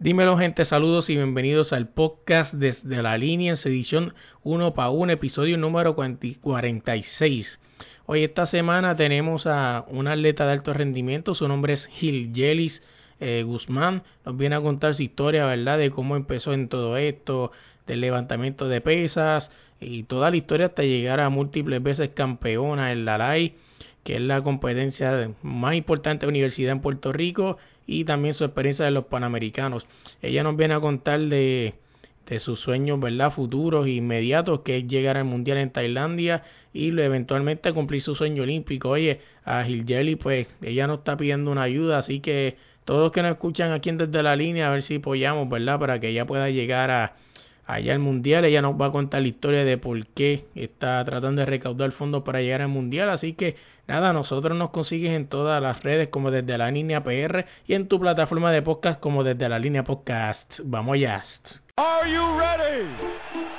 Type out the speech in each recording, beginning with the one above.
Dímelo gente, saludos y bienvenidos al podcast desde la línea en edición 1 para 1, episodio número 46. Hoy esta semana tenemos a un atleta de alto rendimiento, su nombre es Gil Yelis eh, Guzmán, nos viene a contar su historia, ¿verdad? De cómo empezó en todo esto, del levantamiento de pesas y toda la historia hasta llegar a múltiples veces campeona en la LAI, que es la competencia más importante de universidad en Puerto Rico y también su experiencia de los Panamericanos. Ella nos viene a contar de, de sus sueños, ¿verdad? Futuros e inmediatos, que es llegar al Mundial en Tailandia y eventualmente cumplir su sueño olímpico. Oye, a Gilgeli, pues ella nos está pidiendo una ayuda, así que todos los que nos escuchan aquí desde la línea, a ver si apoyamos, ¿verdad? Para que ella pueda llegar a allá al mundial. Ella nos va a contar la historia de por qué está tratando de recaudar fondos para llegar al mundial. Así que nada, nosotros nos consigues en todas las redes como desde la línea PR y en tu plataforma de podcast como desde la línea podcast. Vamos allá. Are?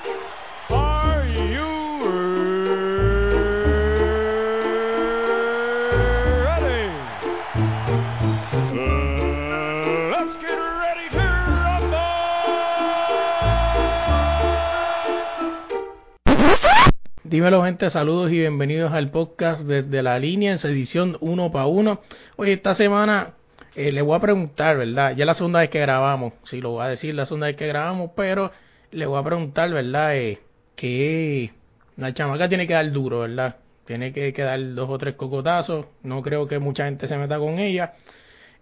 Dímelo gente, saludos y bienvenidos al podcast desde la línea en su edición uno para uno. Oye, esta semana eh, le voy a preguntar, ¿verdad? Ya la segunda vez que grabamos, sí lo voy a decir la segunda vez que grabamos, pero le voy a preguntar, ¿verdad? Eh, que la chamaca tiene que dar duro, ¿verdad? Tiene que, que dar dos o tres cocotazos, no creo que mucha gente se meta con ella.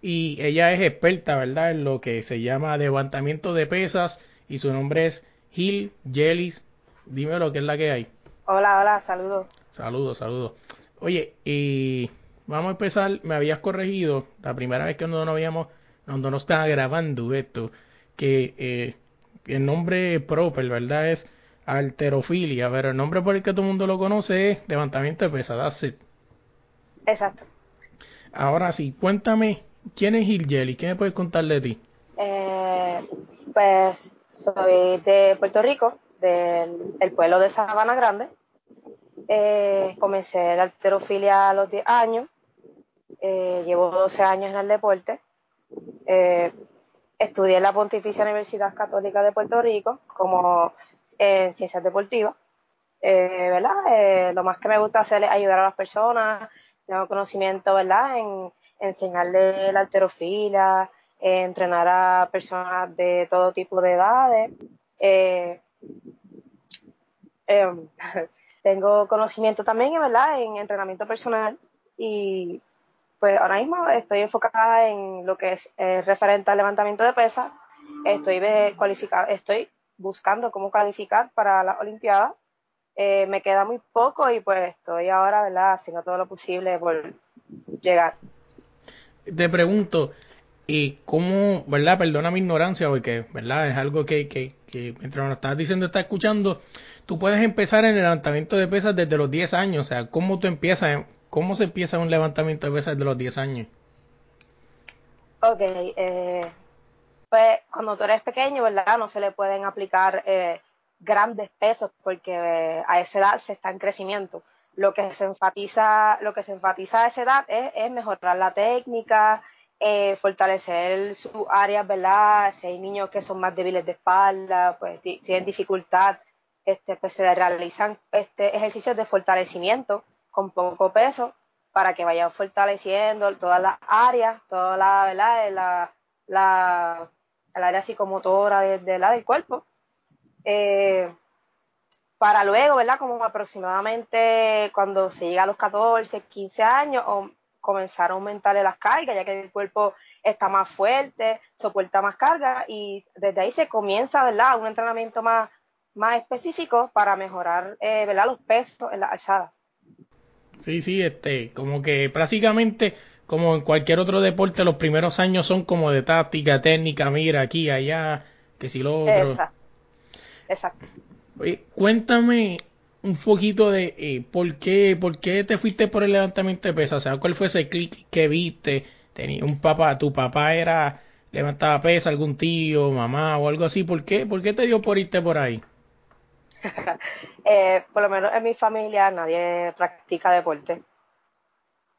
Y ella es experta, ¿verdad? En lo que se llama levantamiento de pesas y su nombre es Gil Jellis. Dime lo que es la que hay. Hola, hola, saludos. Saludos, saludos. Oye, y vamos a empezar, me habías corregido la primera vez que no, no habíamos, cuando no estaba grabando esto, que eh, el nombre proper, ¿verdad? Es alterofilia, pero el nombre por el que todo el mundo lo conoce es levantamiento de pesas, Exacto. Ahora sí, cuéntame, ¿quién es Gil Jelly? ¿Qué me puedes contar de ti? Eh, pues soy de Puerto Rico, del pueblo de Sabana Grande. Eh, comencé la alterofilia a los 10 años. Eh, llevo 12 años en el deporte. Eh, estudié en la Pontificia Universidad Católica de Puerto Rico como en ciencias deportivas. Eh, ¿verdad? Lo más que me gusta hacer es ayudar a las personas, tengo conocimiento, ¿verdad? En enseñarle la alterofilia, entrenar a personas de todo tipo de edades. Eh, eh, tengo conocimiento también, ¿verdad?, en entrenamiento personal y pues ahora mismo estoy enfocada en lo que es eh, referente al levantamiento de pesas. Estoy estoy buscando cómo calificar para las Olimpiadas. Eh, me queda muy poco y pues estoy ahora, ¿verdad?, haciendo todo lo posible por llegar. Te pregunto, ¿y cómo, verdad? Perdona mi ignorancia porque, ¿verdad? Es algo que, que, que mientras nos estás diciendo, estás escuchando, tú puedes empezar en el levantamiento de pesas desde los 10 años. O sea, ¿cómo tú empiezas, cómo se empieza un levantamiento de pesas desde los 10 años? Ok, eh, pues cuando tú eres pequeño, ¿verdad? No se le pueden aplicar eh, grandes pesos porque eh, a esa edad se está en crecimiento. Lo que se enfatiza, lo que se enfatiza a esa edad es, mejorar la técnica, eh, fortalecer sus áreas, ¿verdad? Si hay niños que son más débiles de espalda, pues tienen dificultad este, pues se realizan este, ejercicios de fortalecimiento con poco peso para que vayan fortaleciendo todas las áreas, toda la, ¿verdad? La, el área psicomotora de, la del cuerpo. Eh, para luego, ¿verdad? Como aproximadamente cuando se llega a los 14, 15 años, o comenzar a aumentarle las cargas, ya que el cuerpo está más fuerte, soporta más carga, y desde ahí se comienza, ¿verdad? Un entrenamiento más más específicos para mejorar eh, ¿verdad? los pesos en la alzada. Sí, sí, este, como que prácticamente como en cualquier otro deporte, los primeros años son como de táctica, técnica, mira, aquí, allá, que si lo otro. Exacto. Exacto. Oye, cuéntame un poquito de eh, por qué por qué te fuiste por el levantamiento de pesas, o sea, cuál fue ese clic que viste, tenía un papá, tu papá era levantaba pesas, algún tío, mamá o algo así, ¿por qué, por qué te dio por irte por ahí? eh, por lo menos en mi familia nadie practica deporte.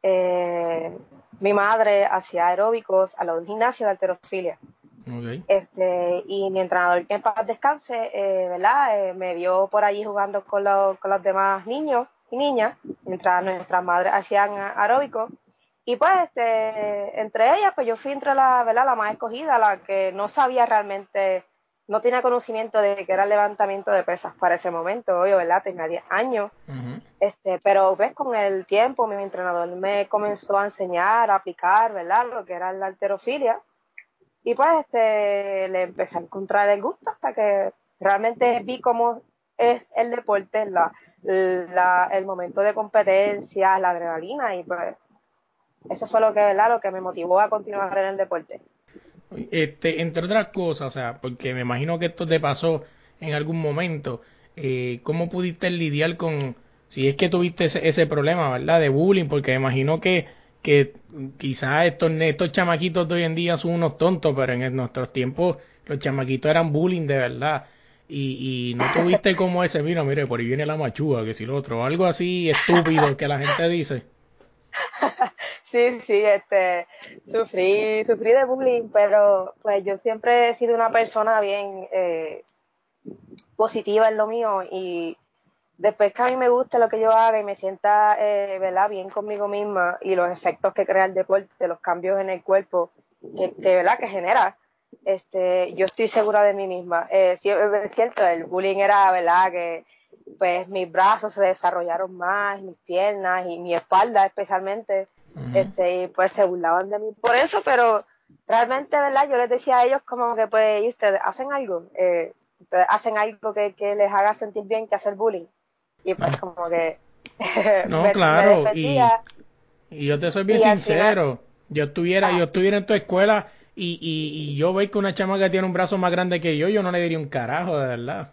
Eh, mi madre hacía aeróbicos a los gimnasios de alterofilia. Este, y mi entrenador que en paz descanse, eh, ¿verdad? Eh, me vio por allí jugando con, los, con los demás niños y niñas, mientras nuestras madres hacían aeróbicos. Y pues, este, entre ellas, pues yo fui entre la, ¿verdad? La más escogida, la que no sabía realmente, no tenía conocimiento de que era el levantamiento de pesas para ese momento, yo, ¿verdad? Tenía 10 años. Este, pero ves, con el tiempo mi entrenador me comenzó a enseñar, a aplicar, ¿verdad? Lo que era la alterofilia y pues este, le empecé a encontrar el gusto hasta que realmente vi cómo es el deporte, la, la, el momento de competencia, la adrenalina y pues eso fue lo que, ¿verdad? lo que me motivó a continuar en el deporte. Este, entre otras cosas, o sea, porque me imagino que esto te pasó en algún momento, eh, ¿cómo pudiste lidiar con, si es que tuviste ese, ese problema, ¿verdad? De bullying, porque me imagino que que quizás estos, estos chamaquitos de hoy en día son unos tontos, pero en nuestros tiempos los chamaquitos eran bullying de verdad. Y, y no tuviste como ese, mira, mire, por ahí viene la machúa, que si lo otro, algo así estúpido que la gente dice. Sí, sí, este, sufrí, sufrí de bullying, pero pues yo siempre he sido una persona bien eh, positiva en lo mío y después que a mí me guste lo que yo haga y me sienta eh, ¿verdad? bien conmigo misma y los efectos que crea el deporte, los cambios en el cuerpo que, ¿verdad? que genera, este, yo estoy segura de mí misma. Eh, sí, es cierto, el bullying era verdad que pues mis brazos se desarrollaron más, mis piernas y mi espalda especialmente, este, y pues se burlaban de mí por eso, pero realmente, ¿verdad? Yo les decía a ellos como que pues, ¿y ustedes hacen algo? Eh, ustedes hacen algo que, que les haga sentir bien que hacer bullying y pues ah. como que no claro y, y, yo te soy bien sincero yo estuviera yo estuviera en tu escuela y, y, y yo veo que una chamaca tiene un brazo más grande que yo yo no le diría un carajo de verdad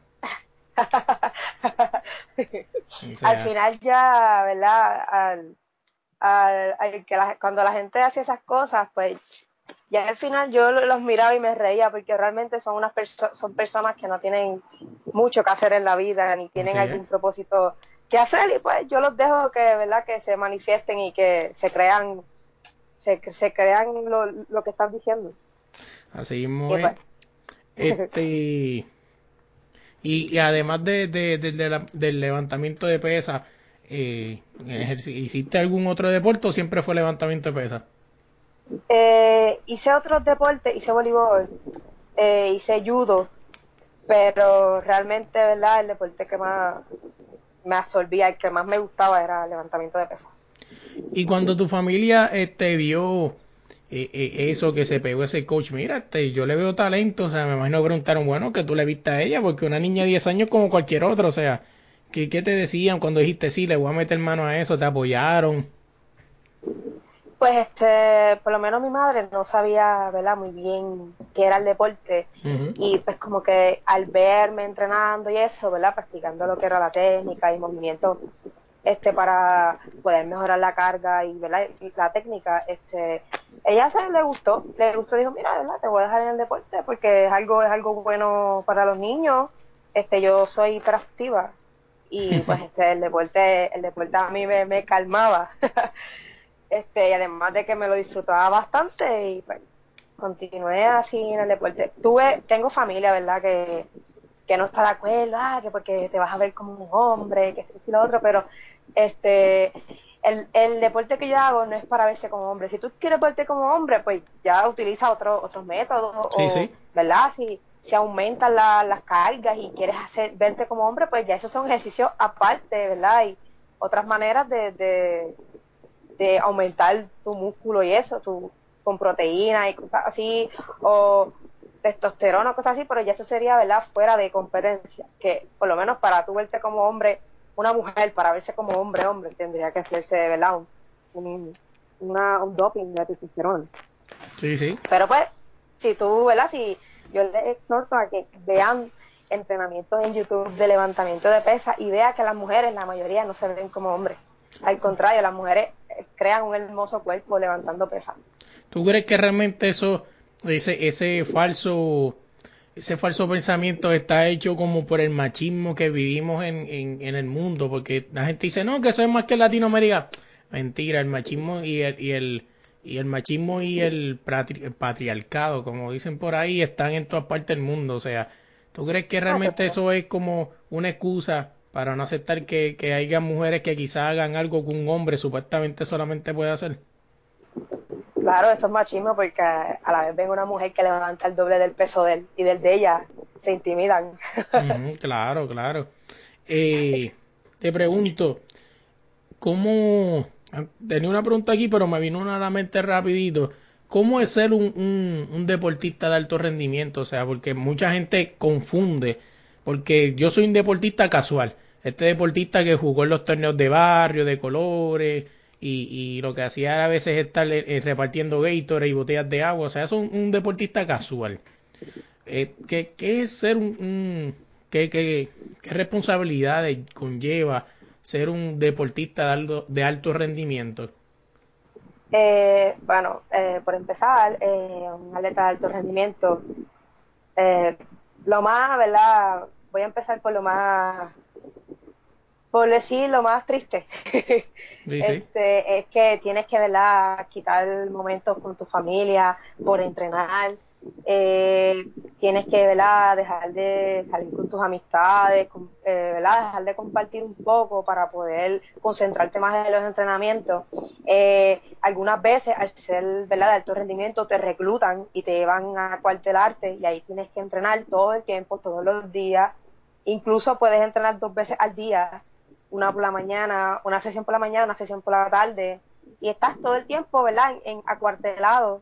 al final ya verdad al, al, que cuando la gente hace esas cosas pues ya al final yo los miraba y me reía porque realmente son unas son personas que no tienen mucho que hacer en la vida ni tienen algún propósito que hacer y pues yo los dejo que verdad que se manifiesten y que se crean se, se crean lo, lo que están diciendo. Así muy pues. este y, además de, de, del levantamiento de pesas eh, ¿hiciste algún otro deporte o siempre fue levantamiento de pesas? Eh, hice otros deportes, hice voleibol, eh, hice judo, pero realmente, ¿verdad? El deporte que más me absorbía, el que más me gustaba era el levantamiento de pesas. Y cuando tu familia este, vio eh, eh, eso que se pegó ese coach, mira, este, yo le veo talento, o sea, me imagino que preguntaron, bueno, que tú le viste a ella, porque una niña de 10 años como cualquier otra, o sea, ¿qué, ¿qué te decían cuando dijiste, sí, le voy a meter mano a eso? ¿Te apoyaron? Pues este, por lo menos mi madre no sabía, ¿verdad? Muy bien qué era el deporte y pues como que al verme entrenando y eso, ¿verdad? Practicando lo que era la técnica y movimiento este para poder mejorar la carga y ¿verdad? la técnica, este, ella se le gustó, le gustó, dijo, mira, ¿verdad? Te voy a dejar en el deporte porque es algo, es algo bueno para los niños, este, yo soy hiperactiva y pues este, el deporte, el deporte a mí me, me calmaba. este y además de que me lo disfrutaba bastante y pues continué así en el deporte tuve tengo familia verdad que que no está de acuerdo ah, que porque te vas a ver como un hombre que esto y lo otro pero este el, el deporte que yo hago no es para verse como hombre. Si tú quieres verte como hombre pues ya utiliza otro, otros métodos o, verdad si si aumentas las cargas y quieres hacer verte como hombre pues ya esos son ejercicios aparte verdad y otras maneras de de aumentar tu músculo y eso, tu, con proteína y cosas así, o testosterona o cosas así, pero ya eso sería, ¿verdad?, fuera de competencia, que por lo menos para tú verte como hombre, una mujer, para verse como hombre, hombre, tendría que hacerse, ¿verdad?, un, una, un doping de testosterona. Sí, sí. Pero pues, si tú, ¿verdad? Si yo les exhorto a que vean entrenamientos en YouTube de levantamiento de pesas y vea que las mujeres, la mayoría, no se ven como hombres. Al contrario, las mujeres crean un hermoso cuerpo levantando pesas. ¿Tú crees que realmente eso, ese, ese falso ese falso pensamiento está hecho como por el machismo que vivimos en, en, en, el mundo, porque la gente dice, no, que eso es más que Latinoamérica. Mentira, el machismo y el, y el, y el machismo y el, patriarcado, como dicen por ahí, están en todas partes del mundo. O sea, ¿tú crees que realmente eso es como una excusa para no aceptar que, que haya mujeres que quizás hagan algo que un hombre supuestamente solamente puede hacer? Claro, eso es machismo porque a la vez ven una mujer que levanta el doble del peso de él y del de ella se intimidan. claro, claro. Eh, te pregunto, ¿cómo... Tenía una pregunta aquí, pero me vino una a la mente rapidito. ¿Cómo es ser un, un deportista de alto rendimiento? O sea, porque mucha gente confunde, porque yo soy un deportista casual. Este deportista que jugó en los torneos de barrio, de colores, y, y lo que hacía a veces estar eh, repartiendo Gatorade y botellas de agua. O sea, es un, deportista casual. Eh, ¿qué, ¿qué, es ser un... qué, qué, qué responsabilidades conlleva ser un deportista de alto, de alto rendimiento? Eh, bueno, eh, por empezar, eh, un atleta de alto rendimiento, eh, lo más, ¿verdad? Voy a empezar por lo más por decir lo más triste, este, es que tienes que ¿verdad? quitar momentos con tu familia por entrenar, eh, tienes que ¿verdad? dejar de salir con tus amistades, eh, ¿verdad? dejar de compartir un poco para poder concentrarte más en los entrenamientos. Eh, algunas veces al ser ¿verdad? de alto rendimiento te reclutan y te llevan a cuartelarte y ahí tienes que entrenar todo el tiempo, todos los días. Incluso puedes entrenar dos veces al día una por la mañana, una sesión por la mañana, una sesión por la tarde, y estás todo el tiempo, ¿verdad?, en, acuartelado,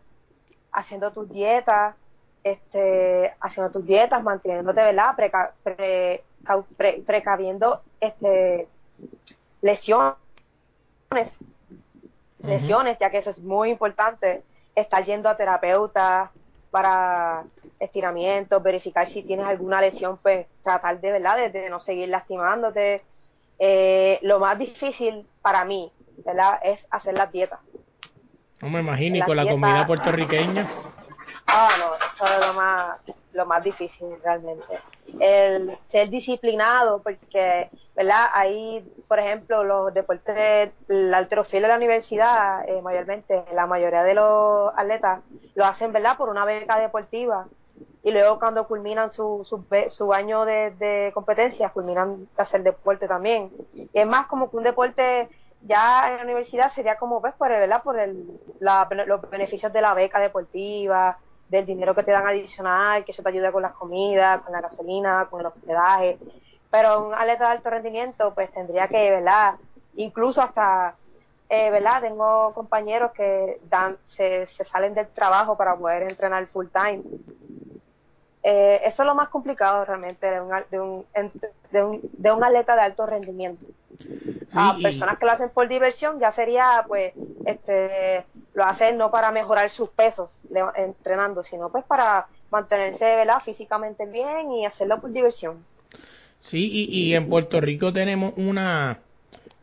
haciendo tus dietas, este, haciendo tus dietas, manteniéndote, ¿verdad?, precaviendo este, lesiones, lesiones, ya que eso es muy importante, estar yendo a terapeuta para estiramientos, verificar si tienes alguna lesión, pues tratar de, ¿verdad?, de no seguir lastimándote, eh, lo más difícil para mí, ¿verdad? Es hacer las dietas. No me imagino, y con la comida puertorriqueña. Ah, no, eso es lo más, lo más difícil realmente. El ser disciplinado, porque, ¿verdad? Ahí, por ejemplo, los deportes, la alterofil de la universidad, eh, mayormente, la mayoría de los atletas lo hacen, ¿verdad? Por una beca deportiva y luego cuando culminan su, su, su año de, de, competencia, culminan de hacer deporte también. Y es más como que un deporte ya en la universidad sería como, ves, por, ¿verdad? por el, los beneficios de la beca deportiva, del dinero que te dan adicional, que eso te ayuda con las comidas, con la gasolina, con el hospedaje. Pero un atleta de alto rendimiento, pues tendría que, ¿verdad? Incluso hasta, eh, ¿verdad? Tengo compañeros que dan, se, se salen del trabajo para poder entrenar full time eh, eso es lo más complicado realmente de un, de un, de un, de un atleta de alto rendimiento. a personas que lo hacen por diversión ya sería, pues, este, lo hacen no para mejorar sus pesos entrenando, sino pues para mantenerse, ¿verdad? Físicamente bien y hacerlo por diversión. Sí, y, y en Puerto Rico tenemos una,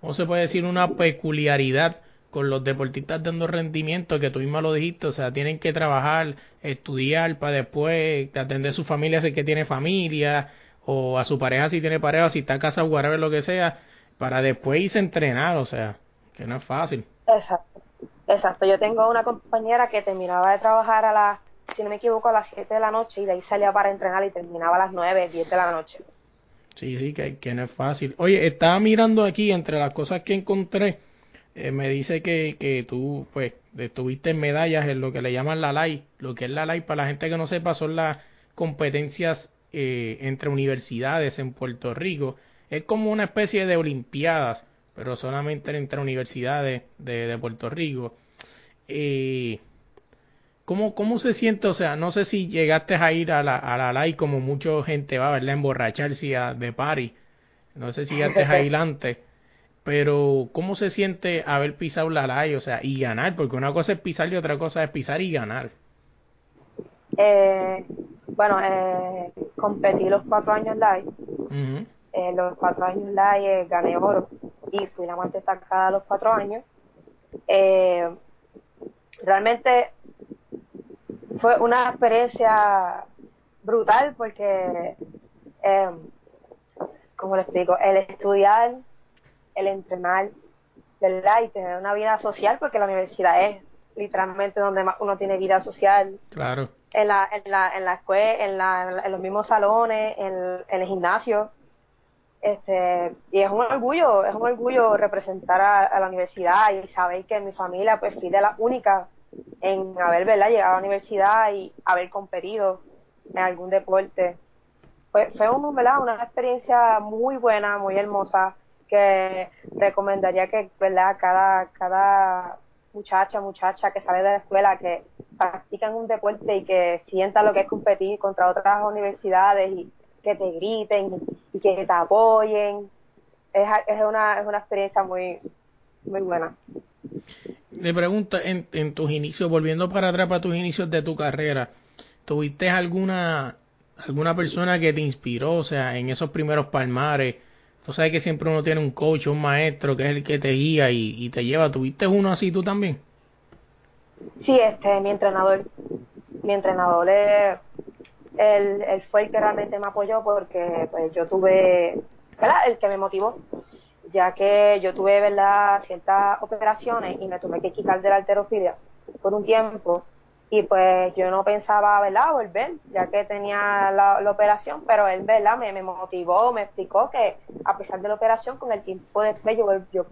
¿cómo se puede decir? Una peculiaridad con los deportistas dando rendimiento, que tú misma lo dijiste, o sea, tienen que trabajar, estudiar para después atender a su familia si que tiene familia, o a su pareja si tiene pareja, si está casa o whatever, lo que sea, para después irse a entrenar, o sea, que no es fácil. Exacto, exacto. Yo tengo una compañera que terminaba de trabajar a las, si no me equivoco, a las 7 de la noche y de ahí salía para entrenar y terminaba a las 9, 10 de la noche. Sí, sí, que, que no es fácil. Oye, estaba mirando aquí entre las cosas que encontré, eh, me dice que, que tú, pues, estuviste en medallas en lo que le llaman la LAI. Lo que es la LAI, para la gente que no sepa, son las competencias eh, entre universidades en Puerto Rico. Es como una especie de olimpiadas, pero solamente entre universidades de, de Puerto Rico. Eh, ¿cómo, ¿Cómo se siente? O sea, no sé si llegaste a ir a la, a la LAI como mucha gente va, ¿verdad? Emborracharse a, de party. No sé si llegaste a ir antes. pero ¿cómo se siente haber pisado la LAI, o sea, y ganar? Porque una cosa es pisar y otra cosa es pisar y ganar. Eh, bueno, eh, competí los cuatro años live. Eh, los cuatro años live gané oro y fui la más destacada los cuatro años. realmente fue una experiencia brutal porque, como le explico, el estudiar, el entrenar, ¿verdad? Y tener una vida social porque la universidad es literalmente donde más uno tiene vida social. Claro en la, en la, en la escuela, en, la, en los mismos salones, en, el gimnasio. Este, y es un orgullo, es un orgullo representar a, la universidad y saber que mi familia pues fui de la única en haber ¿verdad? llegado a la universidad y haber competido en algún deporte. Fue, fue un, ¿verdad? una experiencia muy buena, muy hermosa, que recomendaría que ¿verdad? cada, cada muchacha, muchacha que sale de la escuela, que practican un deporte y que sientan lo que es competir contra otras universidades y que te griten y que te apoyen. Es, es, una, es una experiencia muy, muy buena. Le pregunto, en, tus inicios, volviendo para atrás para tus inicios de tu carrera, ¿tuviste alguna, alguna persona que te inspiró, o sea, en esos primeros palmares? Tú sabes que siempre uno tiene un coach, un maestro que es el que te guía y, y te lleva. ¿Tuviste uno así tú también? Sí, este, mi entrenador, mi entrenador él fue el que realmente me apoyó porque pues yo tuve, ¿verdad? El que me motivó, ya que yo tuve, ¿verdad? Ciertas operaciones y me tuve que quitar de la alterofilia por un tiempo y pues yo no pensaba, ¿verdad? Volver, ya que tenía la, operación, pero él, ¿verdad? Me, motivó, me explicó que a pesar de la operación, con el tiempo después yo, yo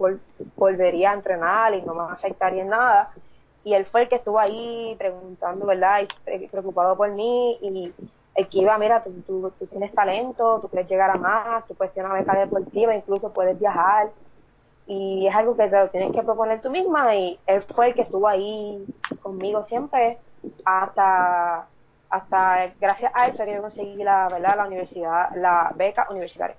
volvería a entrenar y no me afectaría en nada y él fue el que estuvo ahí preguntando, ¿verdad? Y preocupado por mí y iba, mira, tú, tú, tienes talento, tú quieres llegar a más, tú puedes tener una beca deportiva, incluso puedes viajar. Y es algo que te lo tienes que proponer tú misma y él fue el que estuvo ahí conmigo siempre hasta hasta gracias a eso que yo conseguí la verdad la universidad la beca universitaria.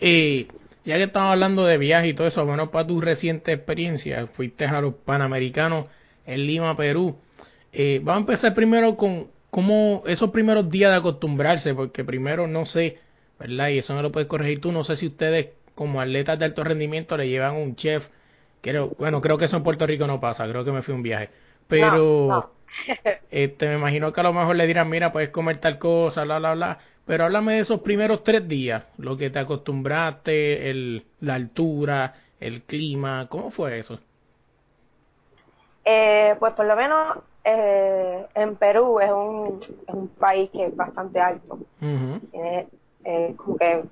Y ya que estamos hablando de viaje y todo eso bueno para tu reciente experiencia fuiste a los panamericanos en Lima, Perú. Eh, vamos a empezar primero con cómo esos primeros días de acostumbrarse, porque primero no sé, ¿verdad? Y eso no lo puedes corregir tú, no sé si ustedes como atletas de alto rendimiento le llevan un chef. Creo, bueno, creo que eso en Puerto Rico no pasa, creo que me fui un viaje. Pero este, me imagino que a lo mejor le dirán, mira, puedes comer tal cosa, bla, bla, bla. Pero háblame de esos primeros tres días, lo que te acostumbraste, el, la altura, el clima, ¿cómo fue eso? Eh, pues por lo menos eh, en Perú es un, es un país que es bastante alto. Tiene eh, como que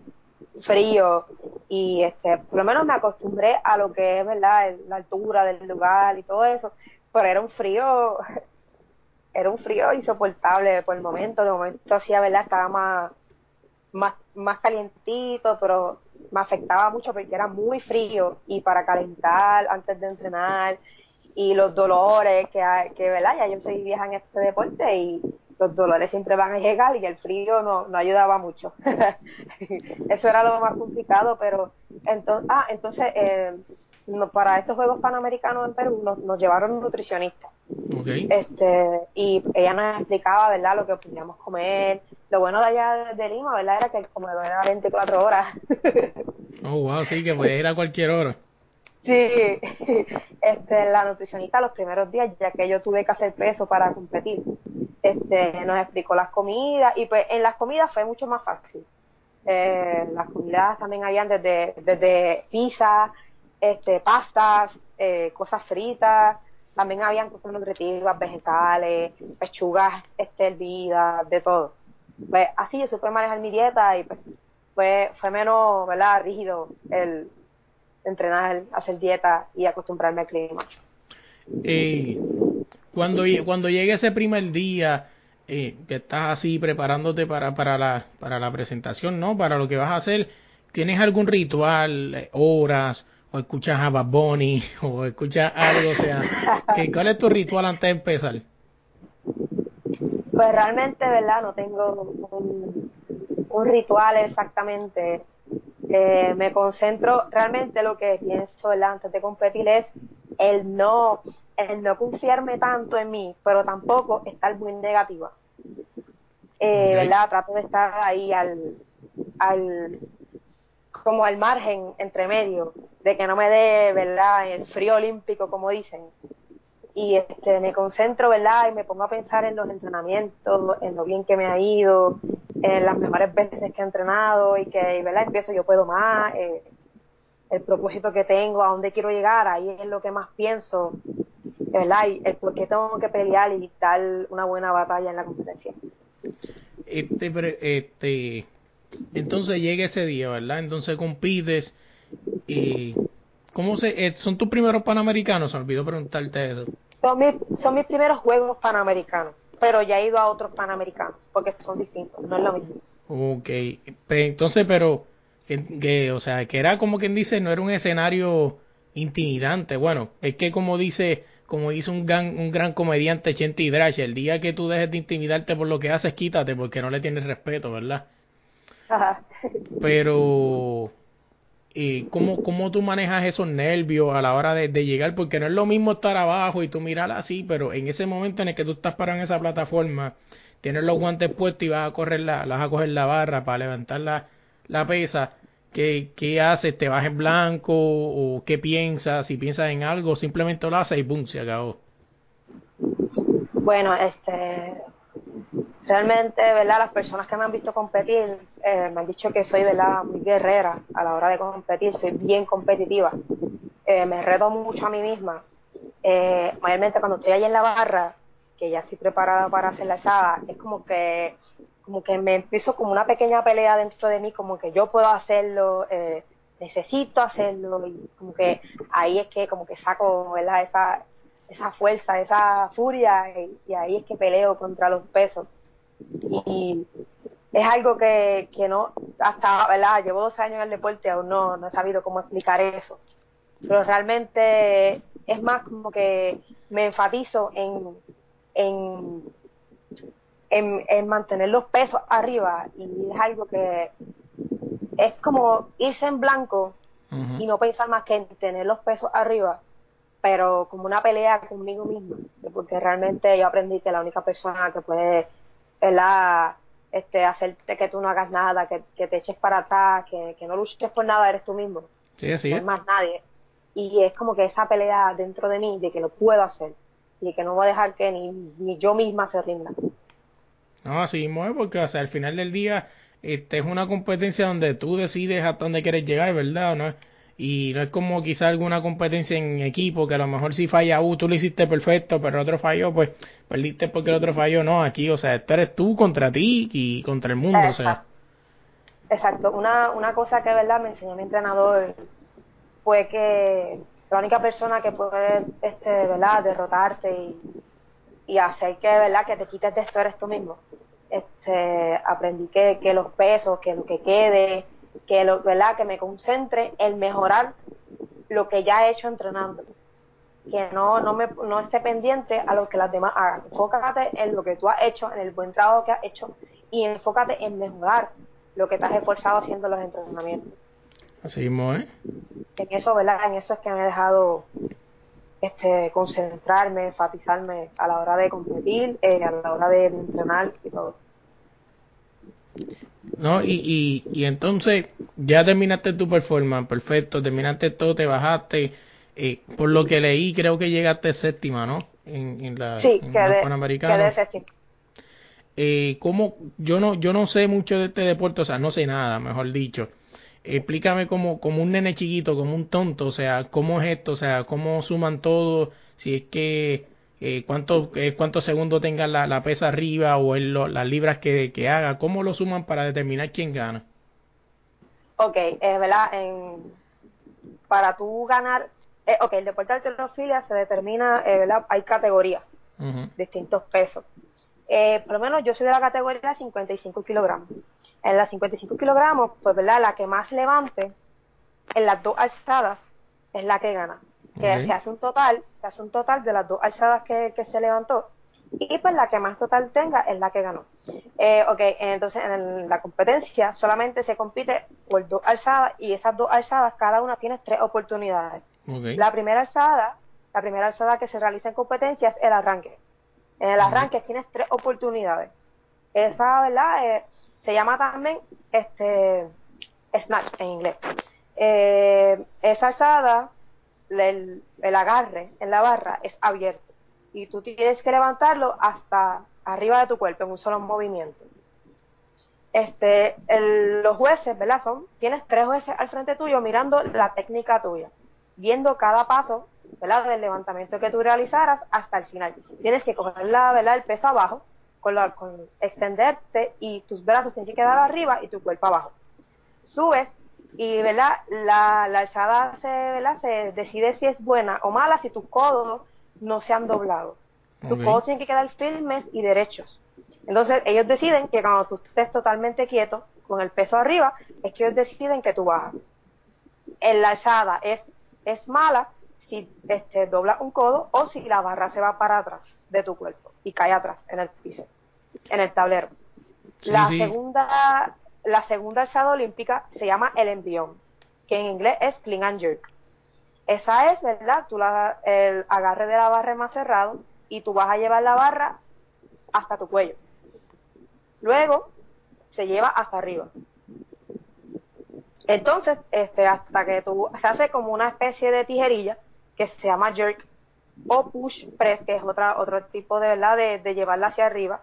frío y este por lo menos me acostumbré a lo que es verdad la altura del lugar y todo eso pero era un frío era un frío insoportable por el momento. De momento hacía verdad estaba más más más calientito pero me afectaba mucho porque era muy frío y para calentar antes de entrenar y los dolores que, que ¿verdad? Ya yo soy vieja en este deporte y los dolores siempre van a llegar y el frío no, no ayudaba mucho. Eso era lo más complicado, pero entonces, ah, entonces eh, para estos Juegos Panamericanos en Perú nos, nos llevaron un nutricionista. Este, y ella nos explicaba, ¿verdad?, lo que podíamos comer. Lo bueno de allá de Lima, ¿verdad?, era que el comedor era 24 horas. oh, wow, sí, que puede ir a cualquier hora. Sí, este, la nutricionista los primeros días, ya que yo tuve que hacer peso para competir, este, nos explicó las comidas y pues en las comidas fue mucho más fácil. Eh, las comidas también habían desde, desde pizza, este, pastas, eh, cosas fritas, también habían cosas nutritivas, vegetales, pechugas este, hervidas, de todo. Pues así yo supe manejar mi dieta y pues fue, fue menos, ¿verdad?, rígido el, entrenar, hacer dieta y acostumbrarme al clima. Eh, cuando, cuando llegue ese primer día, eh, que estás así preparándote para, para, la, para la presentación, ¿no? Para lo que vas a hacer, ¿tienes algún ritual, horas, o escuchas a Bad Bunny, o escuchas algo, o sea, ¿cuál es tu ritual antes de empezar? Pues realmente, ¿verdad? No tengo un, un ritual exactamente Eh, me concentro, realmente lo que pienso antes de competir es el no, el no confiarme tanto en mí, pero tampoco estar muy negativa. Eh, ¿Verdad? Trato de estar ahí al, al, como al margen, entre medio, de que no me dé, ¿verdad?, el frío olímpico, como dicen. Y este, me concentro, ¿verdad?, y me pongo a pensar en los entrenamientos, en lo bien que me ha ido, en las mejores veces que he entrenado y que, ¿verdad?, empiezo yo puedo más, eh, el propósito que tengo, a dónde quiero llegar, ahí es lo que más pienso, ¿verdad?, y el por qué tengo que pelear y dar una buena batalla en la competencia. Este, este, entonces llega ese día, ¿verdad? Entonces compites y ¿cómo se eh, son tus primeros panamericanos? Se olvidó preguntarte eso. Son mis, son mis primeros juegos panamericanos, pero ya he ido a otros panamericanos porque son distintos, no es lo mismo. Ok, entonces, pero que, o sea, que era como quien dice, no era un escenario intimidante. Bueno, es que como dice, como dice un gran, un gran comediante Chente Hidrache, el día que tú dejes de intimidarte por lo que haces, quítate porque no le tienes respeto, ¿verdad? Pero, eh, ¿cómo, ¿cómo tú manejas esos nervios a la hora de, llegar? Porque no es lo mismo estar abajo y tú mirar así, pero en ese momento en el que tú estás parado en esa plataforma, tienes los guantes puestos y vas a correr la, vas a coger la barra para levantar la, la pesa, ¿qué, ¿qué haces? ¿Te vas en blanco? ¿O qué piensas? Si piensas en algo, simplemente lo haces y ¡pum! se acabó. Bueno, este, realmente, ¿verdad? Las personas que me han visto competir eh, me han dicho que soy, ¿verdad? Muy guerrera a la hora de competir, soy bien competitiva. Eh, me reto mucho a mí misma. Eh, mayormente cuando estoy ahí en la barra, que ya estoy preparada para hacer la echada, es como que, como que me empiezo como una pequeña pelea dentro de mí, como que yo puedo hacerlo, eh, necesito hacerlo, y como que ahí es que como que saco, ¿verdad? Esa, esa fuerza, esa furia, y ahí es que peleo contra los pesos y es algo que, que no, hasta, ¿verdad? Llevo dos años en el deporte, aún no, no he sabido cómo explicar eso. Pero realmente es más como que me enfatizo en, en, en, mantener los pesos arriba y es algo que es como irse en blanco y no pensar más que en tener los pesos arriba, pero como una pelea conmigo mismo, porque realmente yo aprendí que la única persona que puede ¿verdad? Este, hacerte que tú no hagas nada, que, te eches para atrás, que, no luches por nada, eres tú mismo. Sí, así no es. más nadie. Y es como que esa pelea dentro de mí de que lo puedo hacer y que no voy a dejar que ni, ni yo misma se rinda. No, así mismo es porque o sea, al final del día este es una competencia donde tú decides hasta dónde quieres llegar, ¿verdad? ¿O no? Y no es como quizá alguna competencia en equipo que a lo mejor si falla uh, tú lo hiciste perfecto pero el otro falló pues perdiste porque el otro falló. No aquí o sea esto eres tú contra ti y contra el mundo exacto. o sea. Exacto. Una una cosa que verdad me enseñó mi entrenador fue que la única persona que puede este verdad derrotarte y, y hacer que verdad que te quites de esto eres tú mismo. Este aprendí que, que los pesos que lo que quede que, lo, ¿verdad? que me concentre en mejorar lo que ya he hecho entrenando. Que no, no, me, no esté pendiente a lo que las demás hagan. Enfócate en lo que tú has hecho, en el buen trabajo que has hecho y enfócate en mejorar lo que te has esforzado haciendo los entrenamientos. Así mismo, ¿eh? En eso, ¿verdad? En eso es que me he dejado este, concentrarme, enfatizarme a la hora de competir, eh, a la hora de entrenar y todo. ¿No? Y, y, y entonces ya terminaste tu performance, perfecto, terminaste todo, te bajaste. Eh, por lo que leí, creo que llegaste séptima, ¿no? En, en la sí, quedé, séptima. Eh, ¿cómo? Yo no, yo no sé mucho de este deporte, o sea, no sé nada, mejor dicho. Explícame como, como un nene chiquito, como un tonto, o sea, ¿cómo es esto? O sea, ¿cómo suman todo? Si es que eh, cuánto, eh, cuántos segundos tenga la, la, pesa arriba o el, las libras que, que, haga, ¿cómo lo suman para determinar quién gana? Ok, es verdad, en, para tú ganar, eh, ok, el deporte de alterofilia se determina, eh, ¿verdad? Hay categorías, distintos pesos. Eh, por lo menos yo soy de la categoría 55 kilogramos. En las 55 kilogramos, pues, ¿verdad? La que más levante en las dos alzadas es la que gana que se hace un total, se hace un total de las dos alzadas que, que se levantó y pues la que más total tenga es la que ganó. Eh, ok, entonces en la competencia solamente se compite por dos alzadas y esas dos alzadas cada una tiene tres oportunidades. La primera alzada, la primera alzada que se realiza en competencia es el arranque. En el arranque tienes tres oportunidades. Esa, ¿verdad? Eh, se llama también este snatch en inglés. Eh, esa alzada, el, agarre en la barra es abierto y tú tienes que levantarlo hasta arriba de tu cuerpo en un solo movimiento. Este, los jueces, ¿verdad? Son, tienes tres jueces al frente tuyo mirando la técnica tuya, viendo cada paso, ¿verdad? Del levantamiento que tú realizaras hasta el final. Tienes que coger la, ¿verdad? El peso abajo, con, la, con extenderte y tus brazos tienen que quedar arriba y tu cuerpo abajo. Subes y, ¿verdad? La, la alzada se, ¿verdad? se decide si es buena o mala si tus codos no se han doblado. Tus codos tienen que quedar firmes y derechos. Entonces, ellos deciden que cuando tú estés totalmente quieto, con el peso arriba, es que ellos deciden que tú bajas. En la alzada es, es mala si este, dobla un codo o si la barra se va para atrás de tu cuerpo y cae atrás en el piso, en el tablero. la segunda la segunda alzada olímpica se llama el envión, que en inglés es clean and jerk. Esa es, ¿verdad? Tú la, el agarre de la barra más cerrado y tú vas a llevar la barra hasta tu cuello. Luego se lleva hasta arriba. Entonces, este, hasta que tú, se hace como una especie de tijerilla que se llama jerk o push press, que es otra, otro tipo de verdad de, de llevarla hacia arriba.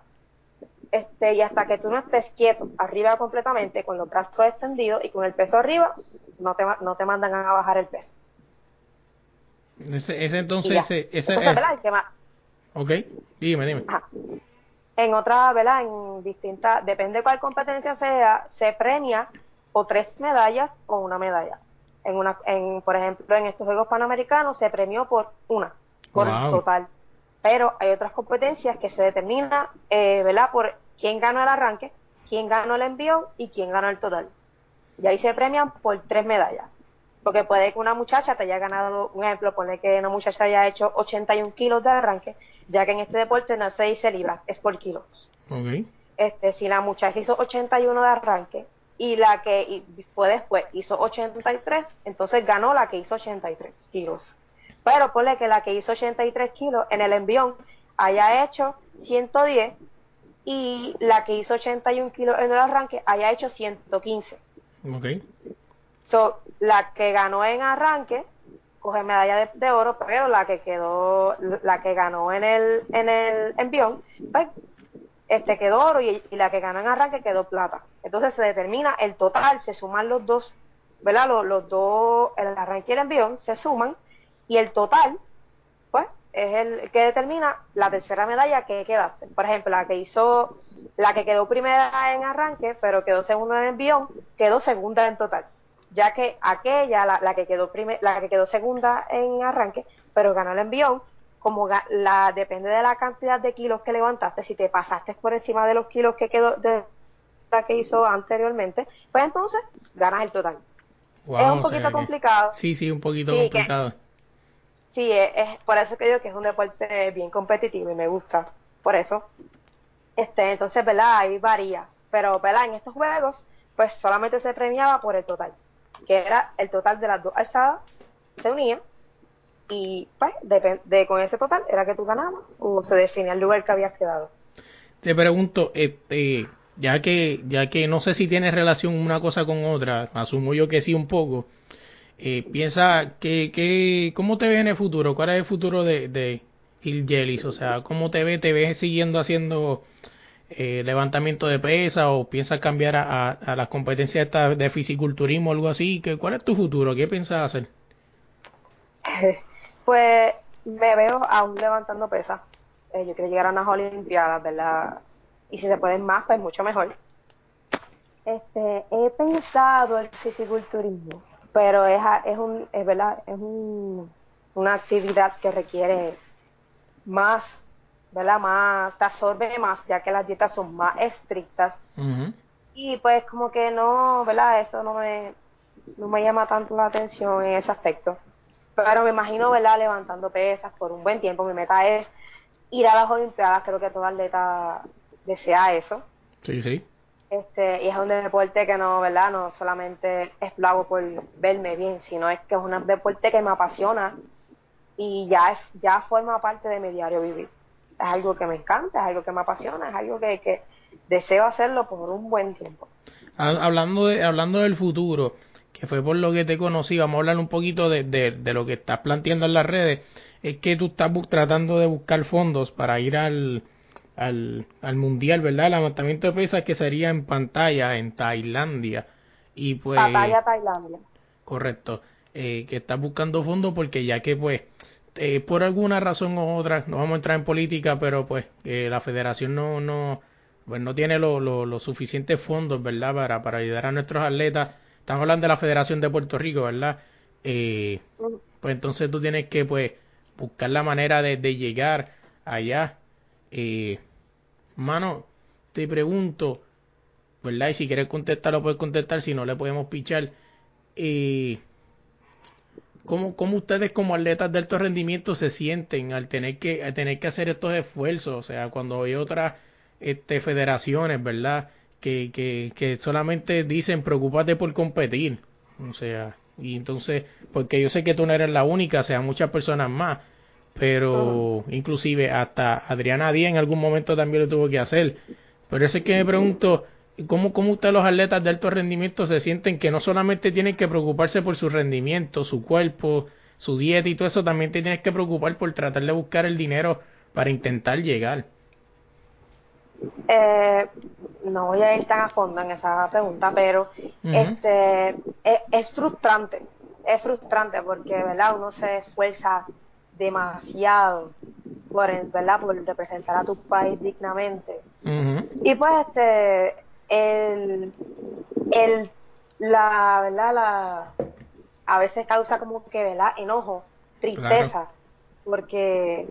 Este, y hasta que tú no estés quieto arriba completamente, con los brazos extendidos y con el peso arriba, no te, no te mandan a bajar el peso. Ese, entonces, ese, ese es, Ok, dime, dime. En otra, ¿verdad? En distintas, depende cuál competencia sea, se premia o tres medallas o una medalla. En una, en, por ejemplo, en estos Juegos Panamericanos se premió por una, por total. Pero hay otras competencias que se determina, eh, ¿verdad? Por quién ganó el arranque, quién ganó el envío y quién ganó el total. Y ahí se premian por tres medallas. Porque puede que una muchacha te haya ganado, un ejemplo, pone que una muchacha haya hecho 81 kilos de arranque, ya que en este deporte no se dice libras, es por kilos. Este, si la muchacha hizo 81 de arranque y la que fue después hizo 83, entonces ganó la que hizo 83 kilos. Pero ponle que la que hizo 83 kilos en el envión haya hecho 110 y la que hizo 81 kilos en el arranque haya hecho 115. Okay. So, la que ganó en arranque coge medalla de, oro, pero la que quedó, la que ganó en el, en el envión, pues, este quedó oro y, la que ganó en arranque quedó plata. Entonces se determina el total, se suman los dos, ¿verdad? Los, los dos, el arranque y el envión se suman y el total, es el que determina la tercera medalla que quedaste. Por ejemplo, la que hizo, la que quedó primera en arranque, pero quedó segunda en envión, quedó segunda en total ya que aquella, la, que quedó la que quedó segunda en arranque, pero ganó el envión, como la depende de la cantidad de kilos que levantaste, si te pasaste por encima de los kilos que quedó de la que hizo anteriormente, pues entonces ganas el total. es un poquito complicado. Sí, sí, un poquito complicado. Sí, es, por eso que digo que es un deporte bien competitivo y me gusta, por eso. Este, entonces, ¿verdad? Ahí varía, pero, ¿verdad? En estos juegos, pues solamente se premiaba por el total que era el total de las dos alzadas, se unían y pues de, con ese total era que tú ganabas o se definía el lugar que habías quedado. Te pregunto, este, ya que ya que no sé si tiene relación una cosa con otra, asumo yo que sí un poco. Eh, piensa que, que cómo te ves en el futuro, cuál es el futuro de, de Jelis? o sea, cómo te ves, te ves siguiendo haciendo eh, levantamiento de pesa o piensas cambiar a, a, las competencias de fisiculturismo o algo así? ¿Qué, ¿Cuál es tu futuro? ¿Qué piensas hacer? Pues me veo aún levantando pesas. Eh, yo quiero llegar a unas Olimpiadas, ¿verdad? Y si se pueden más, pues mucho mejor. Este, he pensado el fisiculturismo, pero es, es un, es verdad, es un, una actividad que requiere más ¿verdad? Más, te absorbe más, ya que las dietas son más estrictas. Y pues como que no, ¿verdad? Eso no me, no me llama tanto la atención en ese aspecto. Pero me imagino, ¿verdad? Levantando pesas por un buen tiempo. Mi meta es ir a las Olimpiadas, creo que todo atleta desea eso. Sí, sí. Este, y es un deporte que no, ¿verdad? No solamente es lo hago por verme bien, sino es que es un deporte que me apasiona y ya es, ya forma parte de mi diario vivir. Es algo que me encanta, es algo que me apasiona, es algo que, que deseo hacerlo por un buen tiempo. Hablando, de, hablando del futuro, que fue por lo que te conocí, vamos a hablar un poquito de, de, de lo que estás planteando en las redes, es que tú estás tratando de buscar fondos para ir al, al, al mundial, ¿verdad? El levantamiento de pesas que sería en pantalla en Tailandia. Y pues... Pantalla Tailandia. Correcto. Eh, que estás buscando fondos porque ya que pues eh, por alguna razón u otra, no vamos a entrar en política, pero pues eh, la federación no, no, pues no tiene los lo, suficientes fondos, ¿verdad? Para, para ayudar a nuestros atletas. Estamos hablando de la Federación de Puerto Rico, ¿verdad? Eh, pues entonces tú tienes que pues buscar la manera de, de llegar allá. Eh, mano, te pregunto, ¿verdad? Y si quieres contestar, lo puedes contestar, si no le podemos pichar. Eh, ¿cómo, ¿Cómo ustedes como atletas de alto rendimiento se sienten al tener que, tener que hacer estos esfuerzos? O sea, cuando hay otras este, federaciones, ¿verdad? Que, que, que solamente dicen preocúpate por competir. O sea, y entonces, porque yo sé que tú no eres la única, o sea, muchas personas más, pero inclusive hasta Adriana Díaz en algún momento también lo tuvo que hacer. Pero eso es que me pregunto, ¿cómo, ¿cómo ustedes los atletas de alto rendimiento se sienten que no solamente tienen que preocuparse por su rendimiento, su cuerpo, su dieta y todo eso, también te tienes que preocupar por tratar de buscar el dinero para intentar llegar? Eh, no voy a ir tan a fondo en esa pregunta, pero este es, es, frustrante, es frustrante porque verdad uno se esfuerza demasiado por, ¿verdad? por representar a tu país dignamente. Y pues este, el, el, la, ¿verdad? La, a veces causa como que, ¿verdad? Enojo, tristeza, porque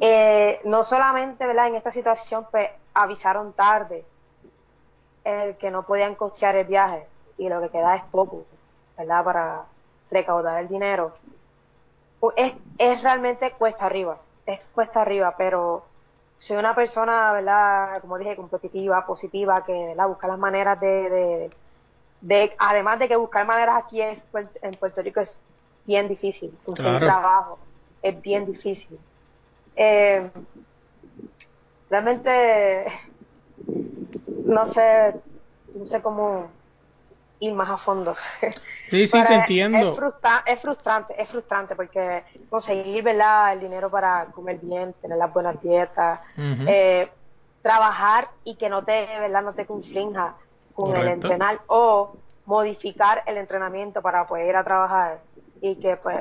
eh, no solamente, ¿verdad? En esta situación, pues avisaron tarde el que no podían costear el viaje y lo que queda es poco, ¿verdad? Para recaudar el dinero es, es realmente cuesta arriba, es cuesta arriba, pero soy una persona, ¿verdad? Como dije, competitiva, positiva, que ¿verdad? busca las maneras de, de, además de que buscar maneras aquí en, en Puerto Rico es bien difícil, un trabajo es bien difícil. Eh, realmente, no sé, no sé cómo ir más a fondo. Sí, sí, te entiendo. Es, frustrante, es frustrante porque conseguir ¿verdad? el dinero para comer bien, tener las buenas dietas, eh, trabajar y que no te, ¿verdad? No te conflinja con el entrenar o modificar el entrenamiento para poder ir a trabajar y que pues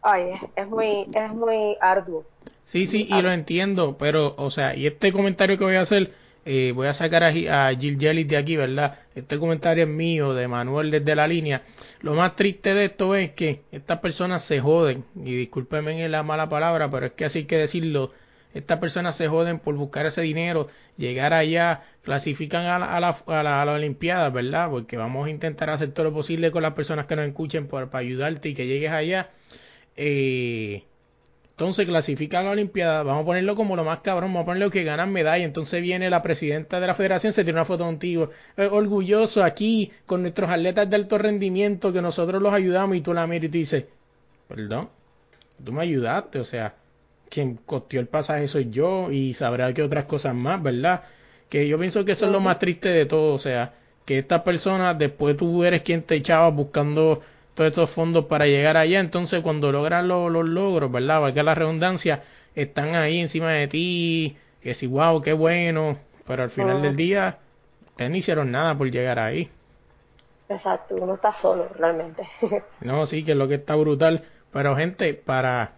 ay, es, muy es muy arduo. Sí, sí, y lo entiendo, pero o sea, y este comentario que voy a hacer eh, voy a sacar a, a Jellis de aquí, ¿verdad? Este comentario es mío, de Manuel desde la línea. Lo más triste de esto es que estas personas se joden, y discúlpenme en la mala palabra, pero es que así hay que decirlo. Estas personas se joden por buscar ese dinero, llegar allá, clasifican a la, a la, a la, a la Olimpiada, ¿verdad? Porque vamos a intentar hacer todo lo posible con las personas que nos escuchen para ayudarte y que llegues allá. Eh, entonces clasifican a la Olimpiada, vamos a ponerlo como lo más cabrón, vamos a ponerlo que ganan medalla. Entonces viene la presidenta de la federación, se tiene una foto contigo, eh, orgulloso aquí con nuestros atletas de alto rendimiento que nosotros los ayudamos y tú la miras y tú dices, perdón, tú me ayudaste, o sea, quien costeó el pasaje soy yo y sabrá que otras cosas más, ¿verdad? Que yo pienso que eso es lo más triste de todo, o sea, que estas personas después tú eres quien te echaba buscando todos estos fondos para llegar allá. Entonces, cuando logran los, logros, ¿verdad? Valga la redundancia, están ahí encima de ti, que si, wow, qué bueno, pero al final del día, ustedes no hicieron nada por llegar ahí. Exacto, uno está solo, realmente. no, sí, que es lo que está brutal. Pero, gente, para,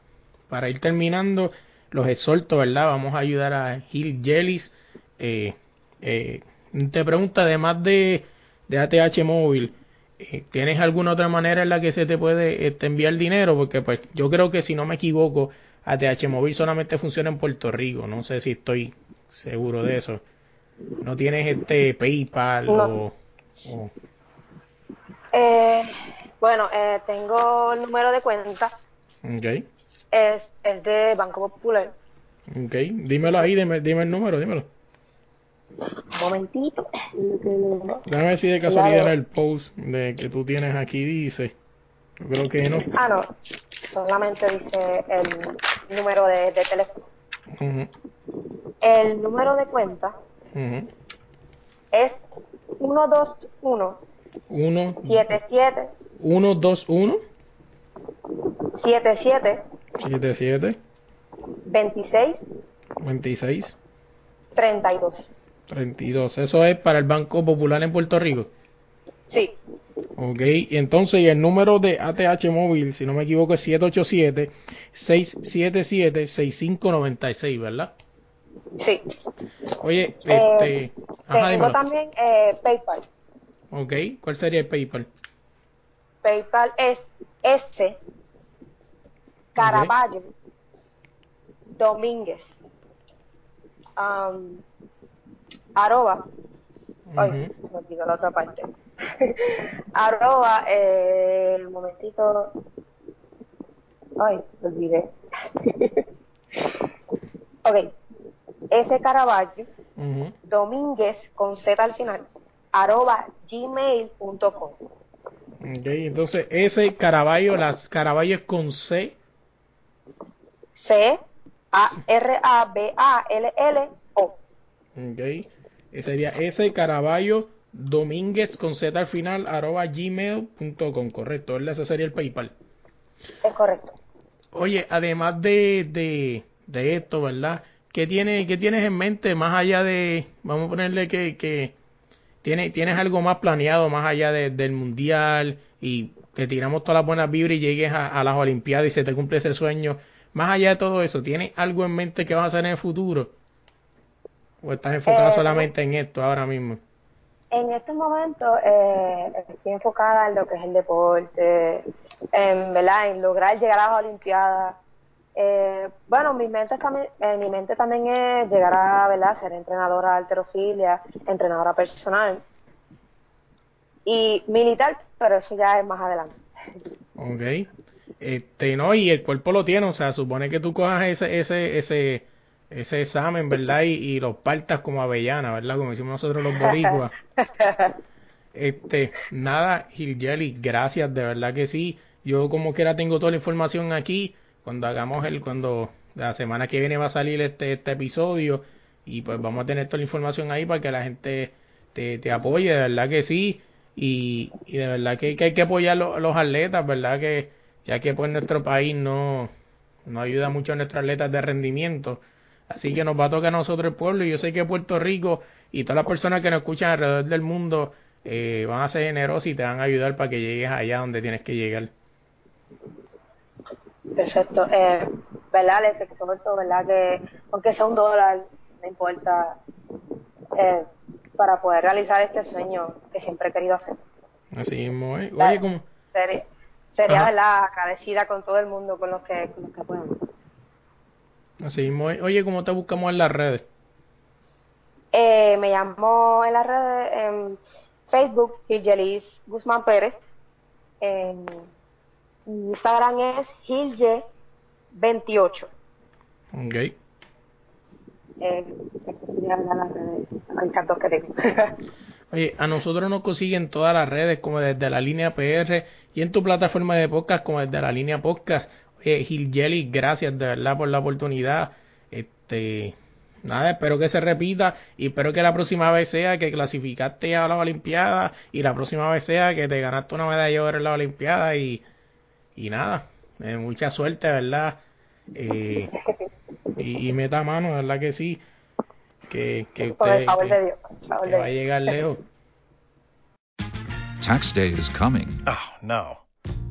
para ir terminando, los exhorto, ¿verdad? Vamos a ayudar a Gil Jellis. Eh, eh, te pregunta, además de, de ATH móvil, ¿tienes alguna otra manera en la que se te puede este, enviar dinero? Porque pues yo creo que si no me equivoco, ATH Móvil solamente funciona en Puerto Rico. No sé si estoy seguro de eso. ¿No tienes este PayPal o, Eh, bueno, eh, tengo el número de cuenta. Okay. Es el de Banco Popular. Ok, dímelo ahí, dime, dime el número, dímelo. Momentito. Déjame ver si de casualidad en el post de que tú tienes aquí dice. Yo creo que no. Ah, no. Solamente dice el número de, de teléfono. Ujú, El número de cuenta ujú. es 121 Uno, 77 uno, dos, uno, 77 siete, siete, 26 veintiséis, 32. treinta y dos. Eso es para el Banco Popular en Puerto Rico. Sí, Ok, y entonces y el número de ATH móvil, si no me equivoco, es 787-677-6596, ¿verdad? sí. Oye, Eh, este... Ajá, Tengo también eh, PayPal. Ok, ¿cuál sería el PayPal? PayPal es S Caraballo Domínguez um, arroba ay Ujú. se me olvidó la otra parte arroba eh, el momentito ay me olvidé ok S Caraballo. Domínguez con Z al final arroba gmail.com Ok, entonces ese Caraballo, las Caraballo es con C. C A R A B A L L O. Ok, sería ese Caraballo Domínguez con Z al final, arroba gmail.com, correcto, ¿verdad? Ese sería el PayPal. Es correcto. Oye, además de, de, de esto, ¿verdad? ¿Qué, tiene, ¿Qué tienes en mente más allá de, vamos a ponerle que, que tiene, tienes algo más planeado más allá de- del mundial y te tiramos todas las buenas vibras y llegues a, a las Olimpiadas y se te cumple ese sueño? Más allá de todo eso, ¿tienes algo en mente que vas a hacer en el futuro? ¿O estás enfocado Eh, solamente en esto ahora mismo? En estos momentos eh, estoy enfocada en lo que es el deporte, en, ¿verdad? en lograr llegar a las Olimpiadas. Eh, bueno, mi mente, también, eh, mi mente también es llegar a ¿verdad? ser entrenadora de alterofilia, entrenadora personal y militar, pero eso ya es más adelante. Ok. Este, no, y el cuerpo lo tiene, o sea, supone que tú cojas ese, ese, ese, ese examen, ¿verdad? Y, y lo partas como avellana, ¿verdad? Como decimos nosotros los boricuas. Este, nada, Gilgeli, gracias, de verdad que sí. Yo como quiera tengo toda la información aquí. Cuando hagamos el, cuando la semana que viene va a salir este, este episodio y pues vamos a tener toda la información ahí para que la gente te, te apoye, de verdad que sí. Y, y de verdad que, que hay que apoyar lo- los atletas, ¿verdad? Que ya que pues nuestro país no, no ayuda mucho a nuestros atletas de rendimiento. Así que nos va a tocar a nosotros el pueblo y yo sé que Puerto Rico y todas las personas que nos escuchan alrededor del mundo eh, van a ser generosos y te van a ayudar para que llegues allá donde tienes que llegar. Perfecto. Eh, ¿Verdad? Les exhorto, ¿verdad? Que aunque sea un dólar, no importa, eh, para poder realizar este sueño que siempre he querido hacer. Así mismo. Oye, como... Sería, sería. ¿verdad? Agradecida con todo el mundo, con los que, con los que puedan. Así mismo. Oye, ¿cómo te buscamos en las redes? Eh, me llamó en las redes, en Facebook, Gilgelis Guzmán Pérez. En Instagram es Gilge28. Ok. Eh, que tengo. Oye, a nosotros nos consiguen todas las redes como desde la línea PR y en tu plataforma de podcast como desde la línea podcast. Oye, Gilgeli, gracias de verdad por la oportunidad. Este, nada, espero que se repita y espero que la próxima vez sea que clasificaste a la Olimpiada y la próxima vez sea que te ganaste una medalla de oro en la Olimpiada y, y nada, eh, mucha suerte, ¿verdad? Eh, y, y meta mano, ¿verdad que sí? Que, que usted que- va a llegar lejos. Tax day is coming. Oh, no.